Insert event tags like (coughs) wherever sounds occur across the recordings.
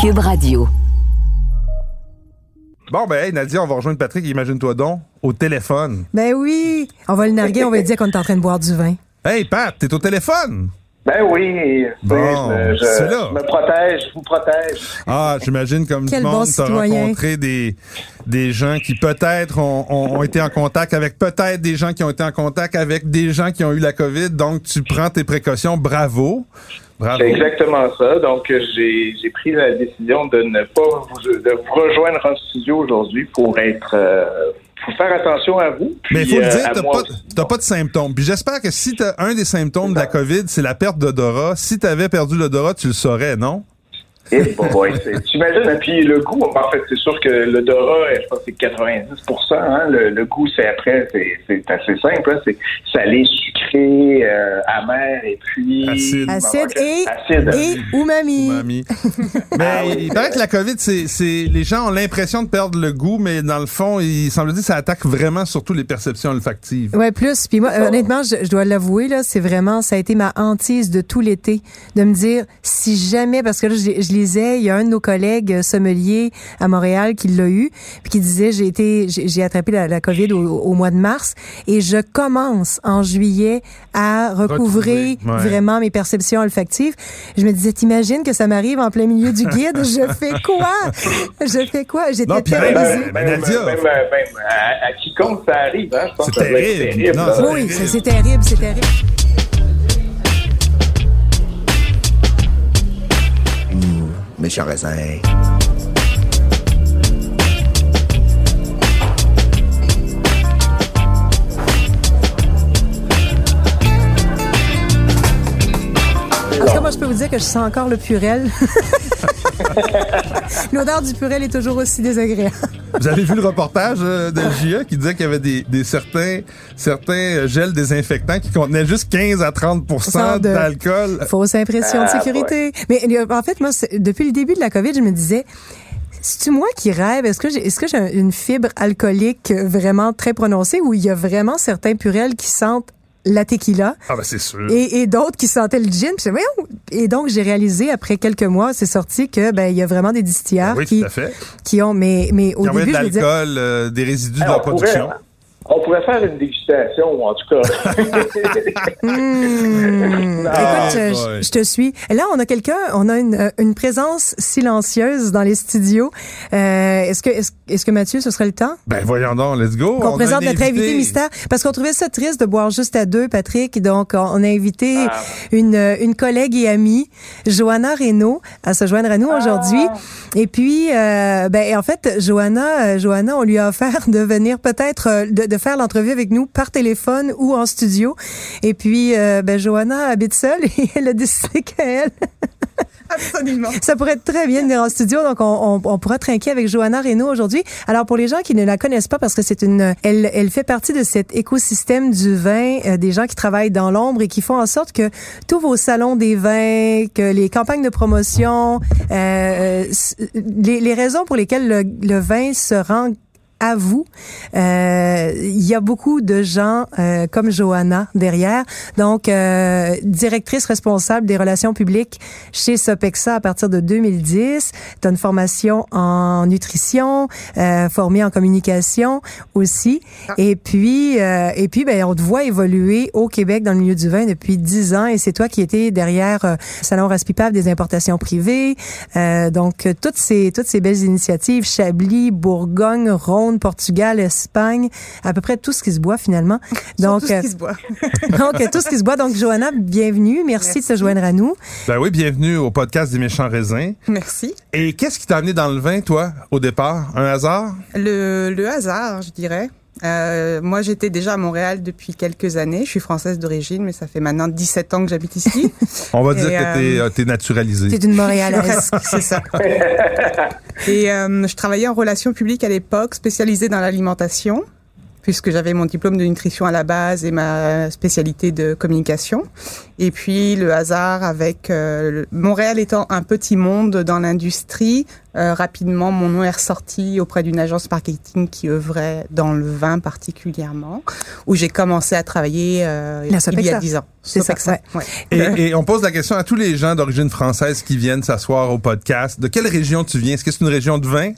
Cube Radio. Bon, ben, hey, Nadia, on va rejoindre Patrick, imagine-toi donc, au téléphone. Ben oui, on va le narguer, on va dire qu'on est en train de boire du vin. Hey, Pat, t'es au téléphone? Ben oui, Bon, je, je- c'est là. je me protège, je vous protège. Ah, j'imagine comme du bon monde, t'as citoyen. rencontré des, des gens qui peut-être ont, ont- ont été en contact avec peut-être des gens qui ont été en contact avec des gens qui ont eu la COVID. Donc, tu prends tes précautions. Bravo. C'est exactement ça. Donc, j'ai pris la décision de ne pas vous, de vous rejoindre en studio aujourd'hui pour être, euh, faire attention à vous. puis, Mais il faut le euh, dire, t'as moi pas, pas de symptômes. Puis j'espère que si t'as un des symptômes de la COVID, c'est la perte d'odorat. Si t'avais perdu l'odorat, tu le saurais, non? Eh, bon, c'est- T'imagines, et puis le goût, en fait, c'est sûr que l'odorat, je pense que c'est 90 hein, le, le goût, c'est après, c'est c'est assez simple, hein, c'est salé, sucré, euh, amer, et puis... Acide. Acide et, Acide. et umami. Mamie. (laughs) Mais il paraît que la COVID, c'est, les gens ont l'impression de perdre le goût, mais dans le fond, il semble dire que ça attaque vraiment surtout les perceptions olfactives. Ouais, plus. Puis moi, honnêtement, je, je dois l'avouer, là, c'est vraiment, ça a été ma hantise de tout l'été, de me dire, si jamais, parce que là, je, je lisais, il y a un de nos collègues euh, sommeliers à Montréal qui l'a eu, puis qui disait, j'ai été, j'ai j'ai attrapé la, la COVID au, au mois de mars, et je commence en juillet à recouvrer Retrouver, ouais. vraiment mes perceptions olfactives. Je me disais, t'imagines que ça m'arrive en plein milieu du guide, (laughs) je fais quoi? Je fais quoi? J'étais même, terrorisée. Ben, Nadia. Même, même, même à, à quiconque ça arrive, hein, je pense C'est que ça doit être terrible. terrible. Non, Oui, c'est terrible, c'est terrible. méchant raisin. Moi, je peux vous dire que je sens encore le purel. (laughs) L'odeur du purel est toujours aussi désagréable. Vous avez vu le reportage euh, de JE qui disait qu'il y avait des, des certains, certains euh, gels désinfectants qui contenaient juste 15 à 30 de- d'alcool. Fausse impression de Ah, sécurité. Mais en fait, moi, depuis le début de la COVID, je me disais, c'est-tu moi qui rêve? Est-ce que j'ai est-ce que j'ai une fibre alcoolique vraiment très prononcée ou il y a vraiment certains purels qui sentent la tequila Ah ben c'est sûr. et, et d'autres qui sentaient le gin. Puis! Et donc, j'ai réalisé, après quelques mois, c'est sorti que ben il y a vraiment des distilleurs oui, qui, tout à fait. qui ont... Mais, mais au début, de l'alcool, euh, des résidus de Alors, la pourrait- production. On pourrait faire une dégustation, en tout cas. (laughs) Hmm. Ah, Écoute, je, te suis. Là, on a quelqu'un, on a une, euh, une présence silencieuse dans les studios. Euh, est-ce que, est-ce, est-ce que Mathieu, ce serait le temps? Ben voyons donc, let's go. On qu'on présente notre invité mystère? Parce qu'on trouvait ça triste de boire juste à deux, Patrick. Donc, on a invité Ah. une, euh, une collègue et amie, Johanna Reynaud, à se joindre à nous aujourd'hui. Et puis, euh, ben, en fait, Johanna, Johanna, on lui a offert de venir peut-être, de, de faire l'entrevue avec nous par téléphone ou en studio. Et puis, euh, ben, Johanna habite seule (laughs) et elle a décidé qu'elle, (laughs) Absolument. ça pourrait être très bien de venir en studio. Donc, on, on, on pourra trinquer avec Johanna Reynaud aujourd'hui. Alors, pour les gens qui ne la connaissent pas, parce que c'est une, elle, elle fait partie de cet écosystème du vin, euh, des gens qui travaillent dans l'ombre et qui font en sorte que tous vos salons des vins, que les campagnes de promotion, euh, s- les, les raisons pour lesquelles le, le vin se rend à vous. Euh, Il y a beaucoup de gens euh, comme Johanna derrière. Donc, euh, directrice responsable des relations publiques chez Sopexa à partir de 2010. Tu as une formation en nutrition, euh, formée en communication aussi. Et puis, euh, et puis ben, on te voit évoluer au Québec dans le milieu du vin depuis 10 ans. Et c'est toi qui étais derrière euh, Salon Raspipable des importations privées. Euh, donc, toutes ces, toutes ces belles initiatives, Chablis, Bourgogne, Portugal, Espagne, à peu près tout ce qui se boit finalement. Donc, tout ce euh, qui se boit. (laughs) donc, euh, tout ce qui se boit. Donc, Johanna, bienvenue. Merci, de te joindre à nous. Ben oui, bienvenue au podcast des méchants raisins. Merci. Et qu'est-ce qui t'a amené dans le vin, toi, au départ? Un hasard? Le, le hasard, je dirais. Euh, moi, j'étais déjà à Montréal depuis quelques années. Je suis française d'origine, mais ça fait maintenant 17 ans que j'habite ici. (laughs) On va dire que t'es, euh, euh, t'es naturalisé. T'es une Montréalaise. (laughs) c'est ça. (laughs) Et euh, je travaillais en relations publiques à l'époque, spécialisée dans l'alimentation, puisque j'avais mon diplôme de nutrition à la base et ma spécialité de communication. Et puis le hasard avec euh, Montréal étant un petit monde dans l'industrie, euh, rapidement mon nom est ressorti auprès d'une agence marketing qui œuvrait dans le vin particulièrement, où j'ai commencé à travailler euh, il y a. 10 ans. C'est ça, Sopexa, ouais. Et, et on pose la question à tous les gens d'origine française qui viennent s'asseoir au podcast. De quelle région tu viens? Est-ce que c'est une région de vin?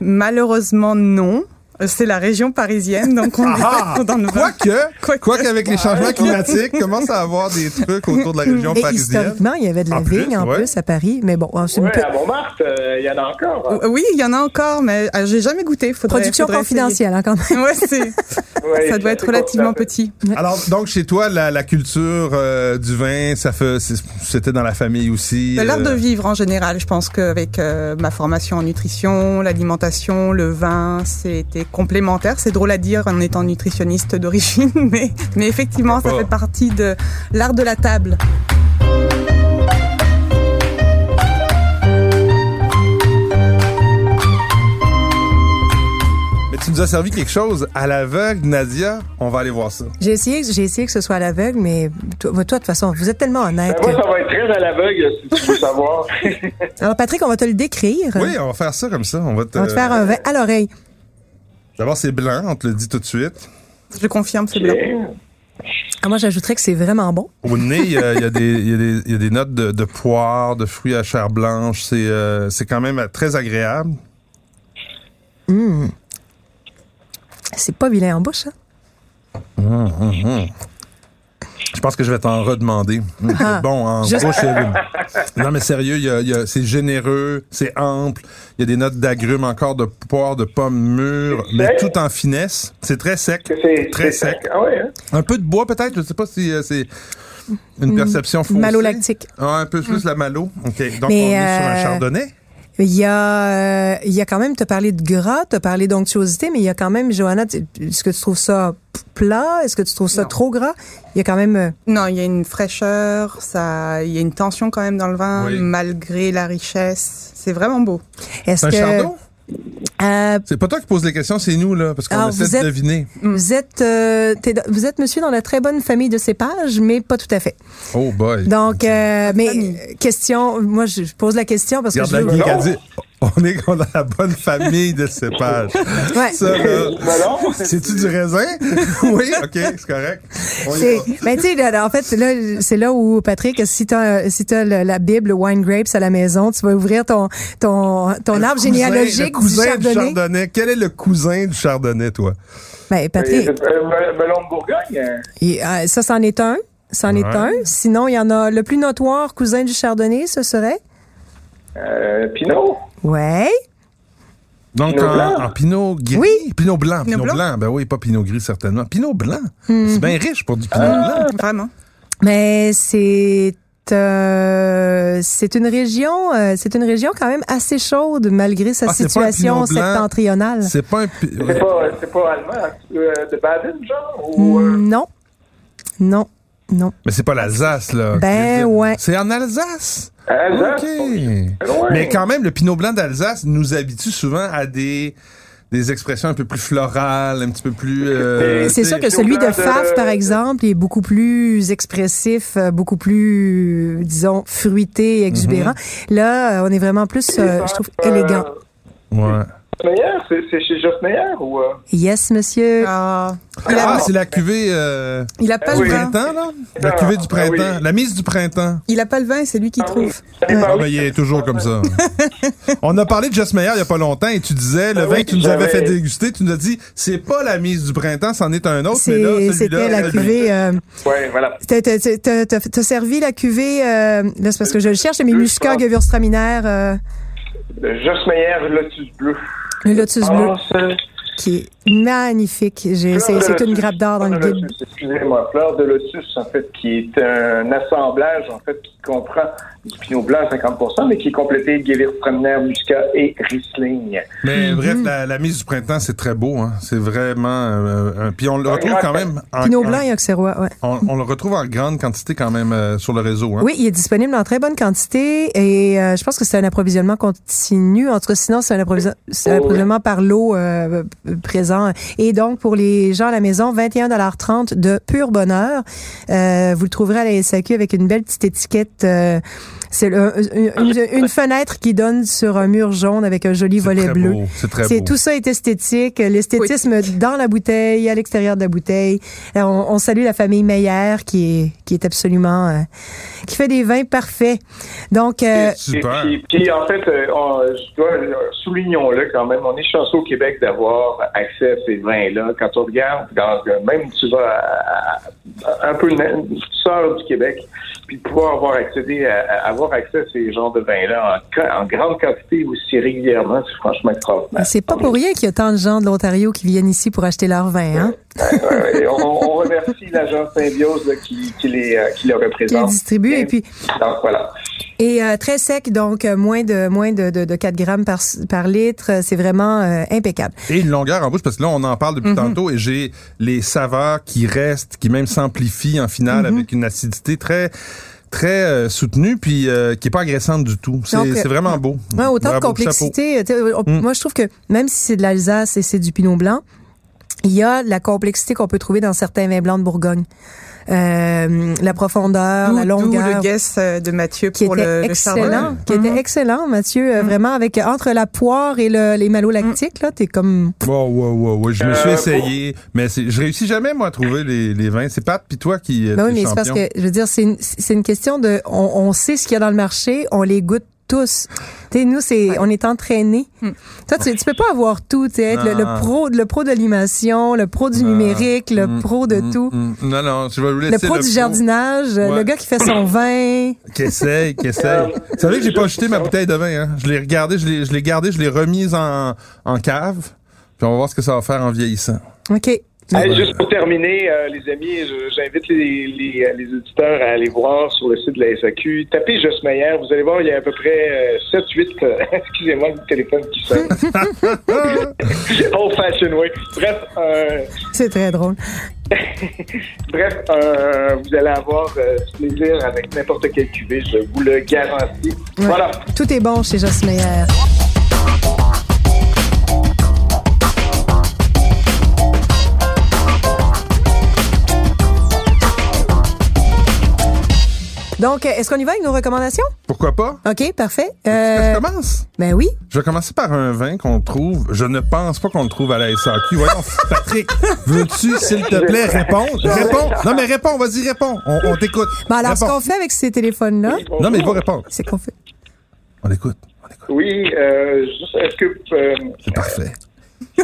Malheureusement non. C'est la région parisienne, donc on Ah! est dans le vin. Quoique, Quoique. quoique avec les changements climatiques, commence à avoir des trucs autour de la région Et parisienne. historiquement, il y avait de la En plus, vigne en ouais. plus à Paris, mais bon, c'est Ouais, pe- à Montmartre, euh, il y en a encore. hein. Euh, Oui, il y en a encore, mais euh, j'ai jamais goûté. Faudrait, production faudrait confidentielle hein, quand même. Ouais, c'est, (laughs) Ouais, ça doit être relativement petit. Alors, donc, chez toi, la, la culture euh, du vin, ça fait, c'était dans la famille aussi. L'art de vivre en général, je pense qu'avec euh, ma formation en nutrition, l'alimentation, le vin, c'était complémentaire. C'est drôle à dire en étant nutritionniste d'origine, (laughs) mais, mais effectivement, ça fait partie de l'art de la table. Mais tu nous as servi quelque chose à l'aveugle, Nadia. On va aller voir ça. J'ai essayé, j'ai essayé que ce soit à l'aveugle, mais toi, toi, de toute façon, vous êtes tellement honnête. Ben, moi, que- ça va être très à l'aveugle, si tu veux savoir. (laughs) Alors, Patrick, on va te le décrire. Oui, on va faire ça comme ça. On va te, On va te faire un vin à l'oreille. D'abord, c'est blanc, on te le dit tout de suite. Je confirme, c'est blanc. Ah, moi, j'ajouterais que c'est vraiment bon. Au nez, il y a, y des, y a notes de, de poire, de fruits à chair blanche. C'est euh, c'est quand même très agréable. C'est pas vilain en bouche, hein? Je pense que je vais t'en redemander. C'est Ah, bon, en juste- euh, Non, mais sérieux, il y a- il y a- c'est généreux, c'est ample. Il y a des notes d'agrumes, encore de poire, de pommes mûres, mais tout en finesse. C'est très sec. C'est Très c'est sec. Ah ouais, hein? Un peu de bois, peut-être. Je sais pas si euh, c'est une perception faussée. Malolactique. Ah, un peu plus la malo. OK. Donc, Mais, on est sur un euh, chardonnay. Il y a, euh, il y a quand même, tu as parlé de gras, tu as parlé d'onctuosité, mais il y a quand même, Johanna, est-ce que tu trouves ça plat? Est-ce que tu trouves ça Non. trop gras? Il y a quand même, euh, Non, il y a une fraîcheur, ça, il y a une tension quand même dans le vin, Oui. malgré la richesse. C'est vraiment beau. est-ce que, chardon? Euh, C'est pas toi qui pose les questions, c'est nous, là, parce qu'on essaie vous de êtes- deviner. vous êtes, euh, vous êtes monsieur dans la très bonne famille de cépages, mais pas tout à fait. Oh boy. Donc, euh, mais question, moi je pose la question parce que je la veux. On est dans la bonne famille de cépages. Ouais. Ça, là, Melon? c'est-tu du raisin? (laughs) oui, OK, c'est correct. C'est, va. ben, tu sais, en fait, c'est là, c'est là où, Patrick, si t'as, si t'as le- la Bible Wine Grapes à la maison, tu vas ouvrir ton, ton, ton Le arbre cousin- généalogique le cousin du chardonnay. Quel est le cousin du chardonnay, toi? Ben, Patrick, Euh, me- melon de Bourgogne? hein? euh, ça, c'en est un. C'en est un. Sinon, il y en a le plus notoire cousin du chardonnay, ce serait? Euh, Pinot? Ouais. Donc, Pinot en, blanc? en pinot gris. Oui. Pinot blanc. Pinot, Pinot blanc. blanc? Ben oui, pas pinot gris, certainement. Pinot blanc. Hmm. C'est bien riche pour du pinot Ah. blanc. Vraiment. Mais c'est euh, c'est une région euh, c'est une région quand même assez chaude malgré sa Ah, situation septentrionale. C'est pas un. C'est pas, c'est pas allemand, euh, de Baden, genre? Ou, euh, Mm, Non. Non. Non. Mais c'est pas l'Alsace, là. Ben, ouais. C'est en Alsace? Alsace? OK. Mais quand même, le pinot blanc d'Alsace nous habitue souvent à des des expressions un peu plus florales, un petit peu plus. euh, C'est sûr que celui de Faf, par exemple, est beaucoup plus expressif, euh, beaucoup plus, disons, fruité et exubérant. Là, euh, on est vraiment plus, euh, je trouve, élégant. Ouais. Meyer, c'est c'est chez Joss Meyer ou. euh? Yes, monsieur. Ah, Ah, c'est la cuvée euh, il a pas du le vin. printemps, là? La Ah, cuvée du ah printemps. oui. La mise du printemps. Il a pas le vin c'est lui qui Ah trouve. Ah, ben, il est toujours comme ça. (laughs) On a parlé de Just Meyer il y a pas longtemps et tu disais, le Ah vin oui, que tu nous avais fait déguster, tu nous as dit, c'est pas la mise du printemps, c'en est un autre, mais là, C'était la cuvée. euh, Ouais, voilà. T'as servi la cuvée. euh, là, c'est parce que je le cherche, mais pense. Gewürztraminer, euh, Le Joss Meyer Lotus Bleu. Le Lotus Bleu, Ah, qui est magnifique. J'ai- C'est une grappe d'or dans le de guide. Excusez-moi, fleur de lotus, en fait, qui est un assemblage, en fait, qui comprend du Pinot Blanc à 50 mais qui est complété de Gewürztraminer, Muscat et Riesling. Mais bref, la, la mise du printemps, c'est très beau. Hein. C'est vraiment... euh, un- puis on le Un retrouve quand même... En, Pinot en- blanc et Auxerrois, ouais. on, on le retrouve en grande quantité quand même euh, sur le réseau. Hein. Oui, il est disponible en très bonne quantité et euh, je pense que c'est un approvisionnement continu. En tout cas, sinon, c'est un, approvision- c'est un Oh, approvisionnement par lot euh, euh, présent. Et donc, pour les gens à la maison, 21,30 de pur bonheur. Euh, vous le trouverez à la SAQ avec une belle petite étiquette. Euh, c'est le- une, une- une fenêtre qui donne sur un mur jaune avec un joli volet très bleu. beau, C'est très C'est beau. tout ça est esthétique, l'esthétisme dans la bouteille, à l'extérieur de la bouteille. Euh, On, on salue la famille Meyer qui est qui est absolument euh, qui fait des vins parfaits. Donc euh, Super. Et puis, puis, en fait, euh, on- je dois, euh, soulignons-le quand même, on est chanceux au Québec d'avoir accès à ces vins-là. Quand on regarde, dans, même tu vas à- à- un peu sors du Québec, puis de pouvoir avoir accédé à, à avoir accès à ces genres de vins-là en, grande quantité aussi régulièrement, c'est franchement extraordinaire. c'est pas pour rien qu'il y a tant de gens de l'Ontario qui viennent ici pour acheter leur vin, hein, on, on remercie l'agence Symbiose là, qui, qui, les, euh, qui le qui les représente. distribuent. Et puis Donc voilà. et euh, très sec, donc euh, moins de moins de, de, de 4 grammes par par litre. C'est vraiment euh, impeccable. Et une longueur en bouche, parce que là, on en parle depuis tantôt, et j'ai les saveurs qui restent, qui même s'amplifient en finale Mhm. avec une acidité très très euh, soutenue, puis euh, qui est pas agressante du tout. C'est euh, vraiment beau. Ouais, autant Bravo, de complexité. euh, Mm. Moi, je trouve que même si c'est de l'Alsace et c'est du Pinot blanc, il y a la complexité qu'on peut trouver dans certains vins blancs de Bourgogne. Euh, la profondeur, la d'où longueur. le guess euh, de Mathieu qui pour était le, le excellent, qui était Mhm. excellent, Mathieu, euh, vraiment avec entre la poire et le, les malolactiques là, t'es comme Wow, wow, wow, wow. Je me suis Euh, essayé, mais c'est- je réussis jamais, moi, à trouver les, les vins. C'est Pat, puis toi qui es Ben oui, mais c'est parce que je veux dire, c'est une, c'est une question de, on, on sait ce qu'il y a dans le marché, on les goûte tous. Tu sais, nous, c'est, on est entraînés. Toi, tu, tu peux pas avoir tout, tu sais, être le, le Ah. pro, le pro de l'animation, le pro du Ah. numérique, le Mm, pro de mm, tout. mm. Non, non, je vais vous Le laisser pro du jardinage, Ouais. le gars qui fait son (coughs) vin. Qui essaye, qui essaye. (laughs) Vous savez que j'ai pas acheté ma bouteille de vin, hein? Je l'ai regardé, je l'ai, je l'ai gardé, je l'ai remise en, en cave. Puis on va voir ce que ça va faire en vieillissant. OK. Hey, juste pour terminer, euh, les amis, j'invite les, les, les auditeurs à aller voir sur le site de la SAQ. Tapez Joss Meyer, vous allez voir, il y a à peu près 7-8, (laughs) excusez-moi le téléphone qui sonne. (laughs) Old fashion way. Bref, euh, C'est très drôle. (laughs) bref euh, vous allez avoir euh, ce plaisir avec n'importe quel cuvée, je vous le garantis. Ouais. Voilà. Tout est bon chez Joss Meyer. Donc, euh, est-ce qu'on y va avec nos recommandations? Pourquoi pas? OK, parfait. Est-ce que Euh, je commence? ben oui. Je vais commencer par un vin qu'on trouve. Je ne pense pas qu'on le trouve à la SAQ. Voyons, Patrick, (laughs) veux-tu, s'il te plaît, répondre? Réponds. Non, mais réponds, vas-y, réponds. On, on t'écoute. Bon, alors, ce qu'on fait avec ces téléphones-là, Non, mais il va répondre. c'est qu'on fait. On écoute. On écoute. Oui, euh, est-ce que... euh, C'est parfait. (laughs)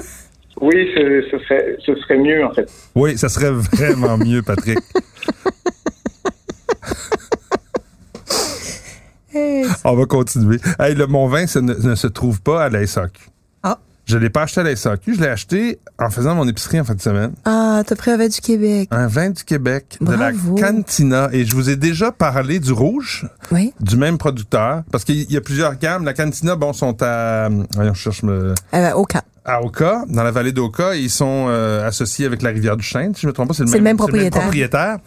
oui, ce, ce serait, ce serait mieux, en fait. Oui, ça serait vraiment mieux, Patrick. (laughs) Hey, (laughs) On va continuer. Hey, le, mon vin ne, ne se trouve pas à la SAQ. Ah. Je l'ai pas acheté à la SAQ, je l'ai acheté en faisant mon épicerie en fin de semaine. Ah, t'as pris un vin du Québec. Un vin du Québec, Bravo. de la Cantina. Et je vous ai déjà parlé du rouge, Oui. du même producteur. Parce qu'il y a plusieurs gammes. La Cantina, bon, sont à... Voyons, je cherche... Me, Euh, au cas. À Oka, dans la vallée d'Oka. Ils sont euh, associés avec la rivière du Chêne, si je me trompe pas. C'est le, C'est le même propriétaire. propriétaire.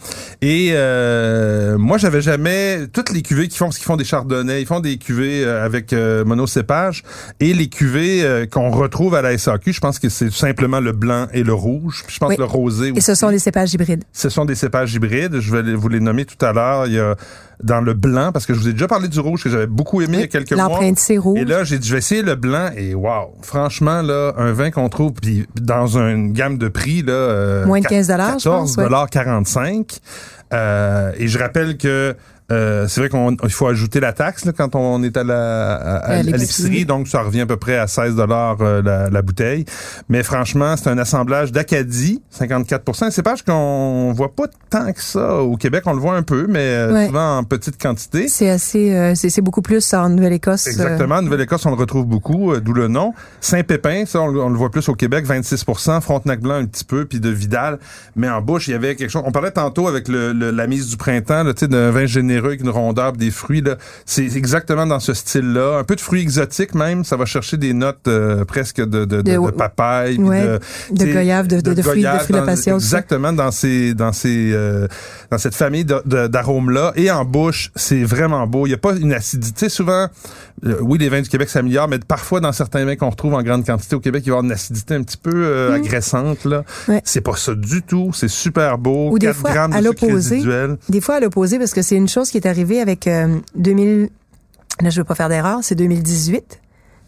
Et euh, moi, j'avais jamais... Toutes les cuvées qui font, parce qu'ils font des chardonnays, ils font des cuvées euh, avec euh, monocépage. Et les cuvées euh, qu'on retrouve à la SAQ, je pense que c'est simplement le blanc et le rouge. Puis je pense Oui. le rosé Et ce sont des cépages hybrides. Ce sont des cépages hybrides. Je vais vous les nommer tout à l'heure. Il y a dans le blanc, parce que je vous ai déjà parlé du rouge que j'avais beaucoup aimé il y a quelques mois. L'empreinte, c'est rouge. Et là, j'ai dit, je vais essayer le blanc et wow, franchement, là, un vin qu'on trouve puis dans une gamme de prix, là, euh, Moins de quat- 15 dollars, je pense, ouais. 45. Euh, et je rappelle que euh, c'est vrai qu'on il faut ajouter la taxe là, quand on est à la à, à- À à l'épicerie. donc ça revient à peu près à 16 dollars la, la bouteille. Mais franchement, c'est un assemblage d'Acadie, 54% Un cépage qu'on voit pas tant que ça au Québec, on le voit un peu, mais euh, Ouais. souvent en petite quantité. C'est assez, euh, c'est c'est beaucoup plus en Nouvelle-Écosse. euh, Exactement. Nouvelle-Écosse, on le retrouve beaucoup, euh, d'où le nom. Saint-Pépin, ça, on, le- on le voit plus au Québec, 26% Frontenac Blanc un petit peu, puis de Vidal. Mais en bouche, il y avait quelque chose. On parlait tantôt avec le, le- la mise du printemps, là, tu sais, d'un vin généreux avec une rondeur, des fruits. là. C'est exactement dans ce style-là. Un peu de fruits exotiques même. Ça va chercher des notes euh, presque de, de, de, papaye. Ouais. de, goyave, de- fruits- de goyave fruits de la dans- passion. Exactement dans ces dans ces euh, dans cette famille d'arômes-là. Et en bouche, c'est vraiment beau. Il n'y a pas une acidité. Souvent, euh, oui, les vins du Québec s'améliorent, mais parfois dans certains vins qu'on retrouve en grande quantité au Québec, il va y avoir une acidité un petit peu euh, agressante. Là. Mm. Ouais. C'est pas ça du tout. C'est super beau. Ou des 4 fois, grammes à l'opposé. Des fois à l'opposé, parce que c'est une chose qui est arrivée avec euh, 2000. Là, je veux pas faire d'erreur. C'est 2018.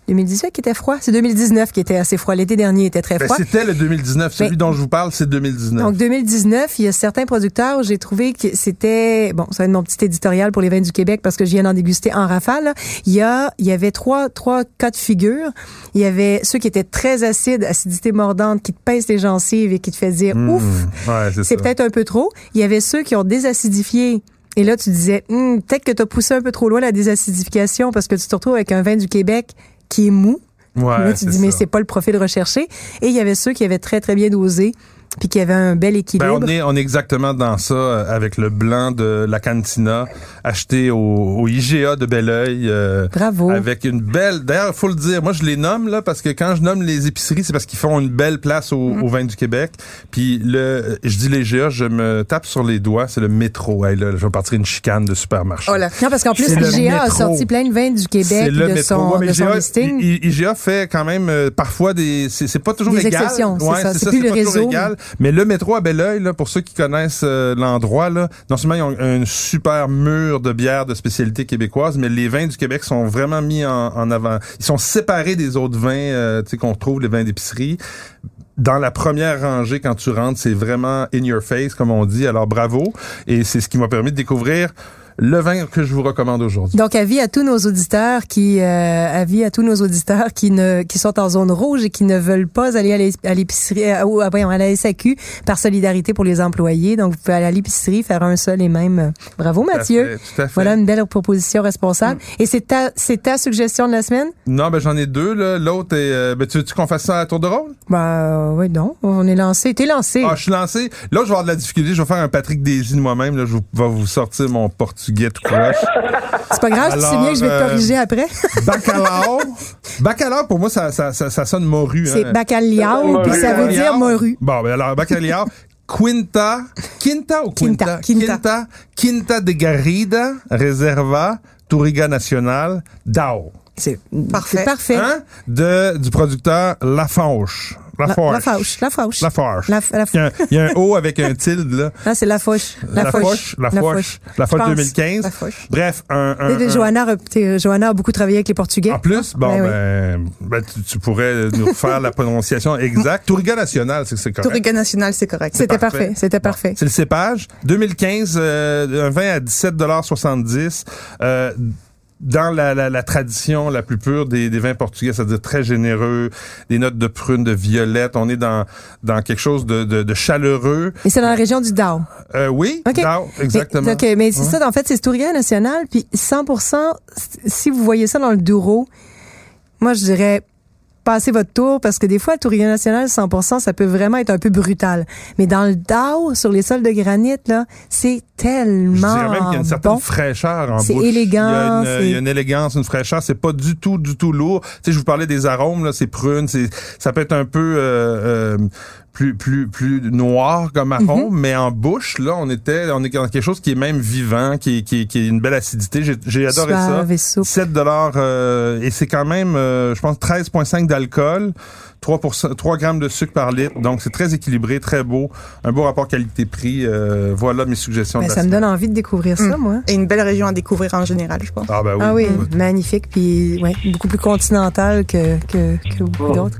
2018 qui était froid? C'est 2019 qui était assez froid. L'été dernier était très Ben, froid. C'était le 2019. Celui Mais- dont je vous parle, c'est 2019. Donc 2019, il y a certains producteurs, j'ai trouvé que c'était bon, ça va être mon petit éditorial pour les vins du Québec parce que je viens d'en déguster en rafale. Il y a il y avait trois trois cas de figure. Il y avait ceux qui étaient très acides, acidité mordante qui te pince les gencives et qui te fait dire Mmh. ouf. Ouais, c'est peut-être un peu trop. Il y avait ceux qui ont désacidifié. Et là, tu disais, Hum, peut-être que tu as poussé un peu trop loin la désacidification parce que tu te retrouves avec un vin du Québec qui est mou. Ouais, là, tu dis, mais c'est pas le profil recherché. Et il y avait ceux qui avaient très, très bien dosé puis qui avaient un bel Ben, équilibre. on est on est exactement dans ça euh, avec le blanc de la cantina acheté au, au IGA de Belleuil euh, Bravo. avec une belle d'ailleurs faut le dire moi je les nomme là parce que quand je nomme les épiceries c'est parce qu'ils font une belle place au, Mm. au vin du Québec puis le je dis les IGA je me tape sur les doigts c'est le métro hey, là, je vais partir une chicane de supermarché Oh là. Non, parce qu'en plus, C'est IGA a sorti plein de vins du Québec c'est le de métro. son, Ouais, mais de son IGA, listing. I- I- IGA fait quand même euh, parfois des. C'est c'est pas toujours Des égal. exceptions, c'est Ouais, ça. C'est plus le pas toujours réseau. égal. Mais le métro à Belleuil, là, pour ceux qui connaissent euh, l'endroit, là, non seulement ils ont un super mur de bières de spécialité québécoise, mais les vins du Québec sont vraiment mis en, avant. Ils sont séparés des autres vins, euh, qu'on trouve les vins d'épicerie. Dans la première rangée, quand tu rentres, c'est vraiment in your face, comme on dit. Alors bravo. Et c'est ce qui m'a permis de découvrir le vin que je vous recommande aujourd'hui. Donc, avis à tous nos auditeurs qui, euh, avis à tous nos auditeurs qui ne, qui sont en zone rouge et qui ne veulent pas aller à l'é- à l'épicerie, à, ou, à- voyons, à la SAQ par solidarité pour les employés. Donc, vous pouvez aller à l'épicerie, faire un seul et même. euh, Bravo, Tout à Mathieu. fait, tout à fait. Voilà une belle proposition responsable. Et c'est ta, c'est ta suggestion de la semaine? Non, ben j'en ai deux. là. L'autre est. euh, ben, tu veux-tu qu'on fasse ça à tour de rôle? Bah, oui, non. On est lancé. T'es lancé. Ah, je suis lancé. Là, je vais avoir de la difficulté. Je vais faire un Patrick Désy de moi-même. Là, je vais vous sortir mon portugais tout croche. c'est pas grave, tu sais bien que je vais te euh, corriger après. (laughs) Bacalao. Bacalao, pour moi, ça, ça, ça, ça sonne morue. c'est hein. bacalhau, Morue. puis ça veut dire morue. Bon, ben alors, bacalhao. Quinta, Quinta ou Quinta? Quinta, Quinta. Quinta, Quinta de Garrida, Reserva, Touriga Nacional, Dao. C'est Parfait. c'est parfait. Hein? De, du producteur Lafanche. La, Lafarge. la fauche, la fauche. Lafarge. La, la, Il y, a un, il y a un O avec un tilde, là. Ah, c'est la fauche. La Foch, la Foch, la Foch Je pense. 2015. La Foch. Bref, un, un, un- Johanna, a- t'es- Johanna a beaucoup travaillé avec les Portugais. en plus, bon, Ben oui. ben, ben, tu, tu pourrais nous faire la prononciation exacte. (laughs) Touriga National, c'est correct. Touriga National, c'est correct. C'était parfait. parfait. C'était Bon, parfait. C'est le cépage. 2015, euh, un vin à 17,70 euh, dans la, la, la tradition la plus pure des, des vins portugais, c'est-à-dire très généreux, des notes de prune, de violette. On est dans, dans quelque chose de, de, de chaleureux. Et c'est dans la région du Dow. Euh, oui, OK. Dao, exactement. Mais, OK, mais c'est ça, en fait, c'est Touriga National. Puis 100% si vous voyez ça dans le Douro, moi, je dirais passez votre tour parce que des fois, le Touriga National 100% ça peut vraiment être un peu brutal. Mais dans le Dow, sur les sols de granit, là, c'est Je tellement dirais même qu'il y a une certaine bon. fraîcheur en C'est élégant, Il y, a une, il y a une élégance, une fraîcheur. C'est pas du tout, du tout lourd. Tu sais, je vous parlais des arômes, là, c'est prune, c'est, ça peut être un peu euh, euh, plus, plus, plus noir comme arôme, Mhm. mais en bouche, là, on était, on est dans quelque chose qui est même vivant, qui, est- qui, est- qui est une belle acidité. J'ai, j'ai adoré Suave ça. et souple. 7 dollars euh, et c'est quand même, euh, je pense, 13,5 d'alcool. 3, 3 grammes de sucre par litre. Donc, c'est très équilibré, très beau. Un beau rapport qualité-prix. Euh, voilà mes suggestions Ben, de ça me donne envie de découvrir ça, moi. Et une belle région à découvrir en général, je pense. Ah, ben oui. Ah oui, magnifique, puis ouais, beaucoup plus continental que, que, que beaucoup d'autres.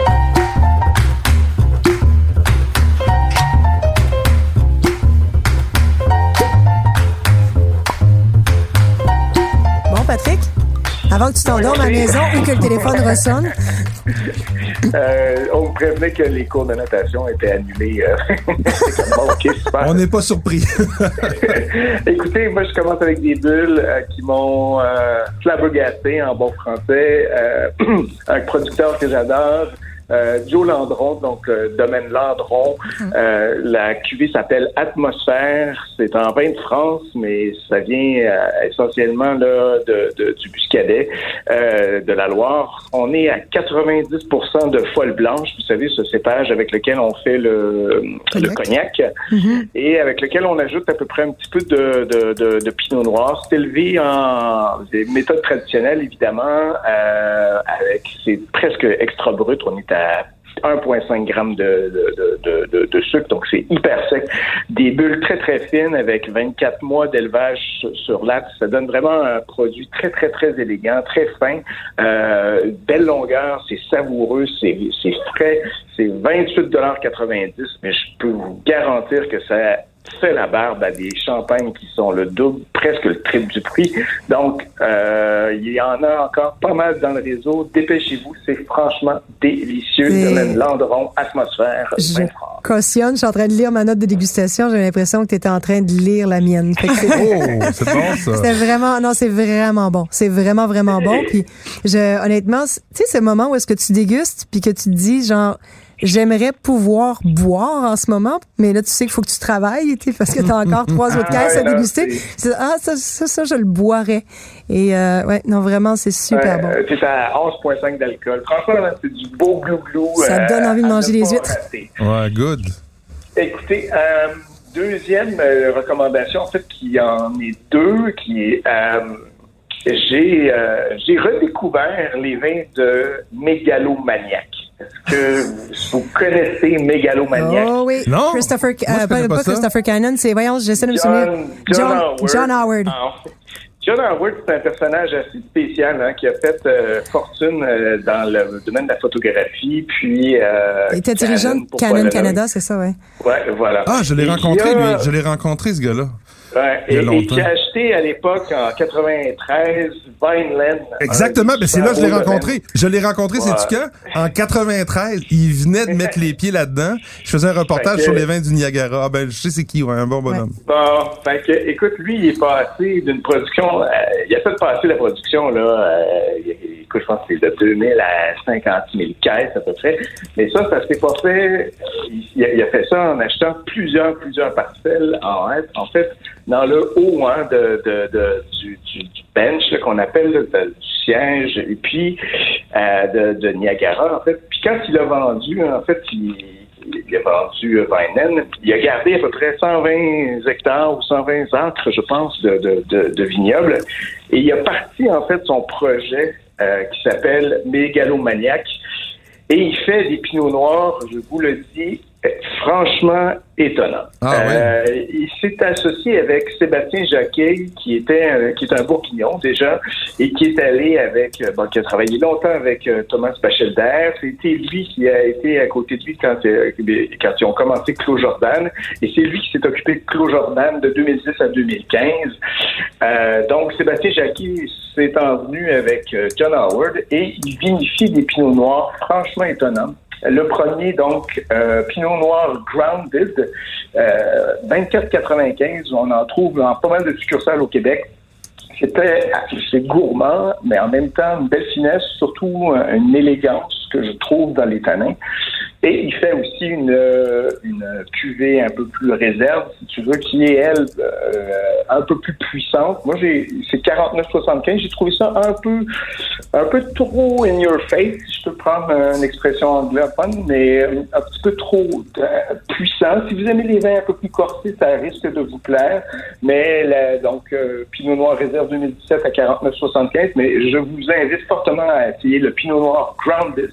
you Avant que tu t'endormes à la maison ou que le téléphone ressonne? (laughs) Euh, on me prévenait que les cours de natation étaient annulés. euh. (laughs) Bon, super. On n'est pas surpris. (laughs) Écoutez, moi, je commence avec des bulles euh, qui m'ont euh, flabbergasté en bon français. Euh, (clears throat) un producteur que j'adore. Euh, Joe Landron, donc euh, domaine Landron. Euh, la cuvée s'appelle Atmosphère. C'est en vin de France, mais ça vient euh, essentiellement là de, de- du Buscadet, euh, de la Loire. On est à 90% de folle blanche. Vous savez, ce cépage avec lequel on fait le, le cognac et avec lequel on ajoute à peu près un petit peu de, de, de, de pinot noir. C'est élevé en des méthodes traditionnelles, évidemment, euh, avec c'est presque extra brut. On est à 1,5 g de, sucre, donc c'est hyper sec. Des bulles très très fines avec 24 mois d'élevage sur- l'âtre. Ça donne vraiment un produit très très très élégant, très fin, euh, belle longueur, c'est savoureux, c'est frais, c'est 28,90 mais je peux vous garantir que ça fait la barbe à des champagnes qui sont le double, presque le triple du prix. Donc, euh, il y en a encore pas mal dans le réseau. Dépêchez-vous, c'est franchement délicieux. Et- Domaine Landron, atmosphère, Je cautionne, je suis en train de lire ma note de dégustation. J'ai l'impression que tu étais en train de lire la mienne. Fait que c'est- (laughs) Oh, c'est bon ça. C'était vraiment, non, c'est vraiment bon. C'est vraiment, vraiment bon. Puis, je, honnêtement, tu sais, ce moment où est-ce que tu dégustes puis que tu te dis, genre, j'aimerais pouvoir boire en ce moment, mais là, tu sais qu'il faut que tu travailles, parce que tu as encore trois autres Ah, caisses à déguster. Ah, ça, ça, ça, je le boirais. Et, euh, ouais, non, vraiment, c'est super bon. euh, C'est à 11,5 d'alcool. Franchement, c'est du beau glou-glou. Ça te donne envie de à manger les huîtres? Ouais, good. Écoutez, euh, deuxième euh, recommandation, en fait, qui en est deux, qui est euh, j'ai euh, j'ai redécouvert les vins de Mégalomaniac. Est-ce que vous connaissez Mégalomaniac? Oh oui, Non, Christopher, moi, euh, pas, pas pas. Christopher Cannon, c'est, voyons, j'essaie de me souvenir. John, John Howard. John Howard. Ah, John Howard, c'est un personnage assez spécial hein, qui a fait euh, fortune euh, dans le domaine de la photographie, puis... Euh, Il était dirigeant Canon de Canon. Canada, c'est ça, ouais. Ouais, voilà. Ah, je l'ai Et rencontré, lui. Je l'ai rencontré, ce gars-là. Ouais, et, qui a acheté à l'époque, en 93, Vineland. Exactement, ben c'est là que je l'ai rencontré. Je l'ai rencontré, c'est tu Ouais. quand? En 93. Il venait de mettre les pieds là-dedans. Je faisais un reportage que- sur les vins du Niagara. Ah ben, je sais c'est qui, ouais, un bon bonhomme. Bon, fait que, écoute, lui, il est passé d'une production, euh, il a fait passer la production, là, euh, je pense que c'est de 2000 à 50 000 caisses à peu près. Mais ça, ça s'est pas fait, il, a, fait ça en achetant plusieurs, plusieurs parcelles en, en fait, dans le haut hein, de, du, bench qu'on appelle là, de- du siège, et puis euh, de, de Niagara, en fait. Puis quand il a vendu, en fait, il, il a vendu Vineland. Il a gardé à peu près 120 hectares ou 120 acres, je pense, de, vignobles. Et il a parti, en fait, son projet euh, qui s'appelle Mégalomaniac. Et il fait des pinots noirs, je vous le dis, franchement étonnant. Ah. Euh, il s'est associé avec Sébastien Jacquet, qui était euh, qui est un bourguignon déjà, et qui est allé avec, euh, bon, qui a travaillé longtemps avec euh, Thomas Bachelder. C'était lui qui a été à côté de lui quand, euh, quand ils ont commencé Clos Jordan, et c'est lui qui s'est occupé de Clos Jordan de 2010 à 2015. Euh, donc Sébastien Jacquet s'est envenu avec euh, John Howard et il vinifie des pinots noirs franchement étonnants. Le premier, donc, euh, Pinot Noir Grounded, euh, 24,95. On en trouve dans pas mal de succursales au Québec. C'était c'est gourmand, mais en même temps une belle finesse, surtout euh, une élégance que je trouve dans les tanins. Et il fait aussi une, euh, une cuvée un peu plus réserve, si tu veux, qui est, elle, euh, un peu plus puissante. Moi, j'ai c'est 49,75. J'ai trouvé ça un peu un peu trop in your face, si je peux prendre une expression anglophone, mais euh, un petit peu trop euh, puissant. Si vous aimez les vins un peu plus corsés, ça risque de vous plaire. Mais donc, Pinot Noir réserve 2017 à 49,75. Mais je vous invite fortement à essayer le Pinot Noir Grounded,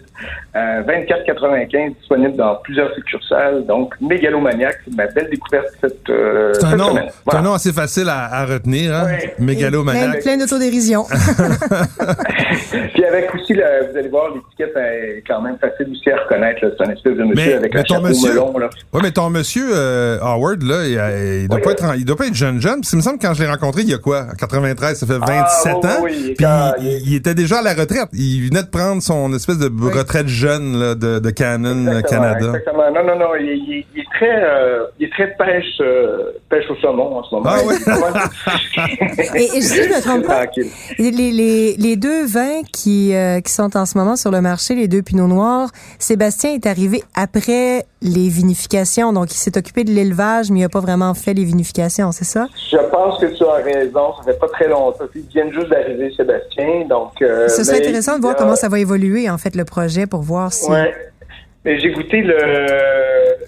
euh, 24,95, disponible dans plusieurs succursales. Donc, mégalomaniaque, ma belle découverte cette, euh, C'est un cette nom, semaine. c'est Voilà. un nom assez facile à, à retenir, hein? Ouais. Mégalomaniac. plein d'autodérision. (laughs) (laughs) Puis avec aussi, vous allez voir, l'étiquette est quand même facile aussi à reconnaître. là. C'est un espèce de monsieur Mais- avec mais un ton chapeau monsieur- melon. Là. Ouais, mais ton monsieur euh, Howard, là, il, euh, il doit Oui. pas être, il doit pas être jeune jeune. Parce que il me semble que quand je l'ai rencontré, il y a quoi? En 93, ça fait 27 Ah, oui, ans. oui, oui, Puis quand- il, il était déjà à la retraite. Il venait de prendre son espèce de retraite jeune là, de, de Canon euh, Exactement, Canada. Exactement. Non, non, non. Il, il- il est très, euh, il est très pêche, euh, pêche au saumon en ce moment. Ah ouais? (laughs) Et, et si je me trompe pas, les, les, les deux vins qui, euh, qui sont en ce moment sur le marché, les deux pinots noirs, Sébastien est arrivé après les vinifications. Donc, il s'est occupé de l'élevage, mais il n'a pas vraiment fait les vinifications, c'est ça? Je pense que tu as raison. Ça fait pas très longtemps. Ils viennent juste d'arriver, Sébastien. Donc, euh, Ce serait intéressant de voir comment ça va évoluer, en fait, le projet, pour voir si... Ouais. Mais j'ai goûté le,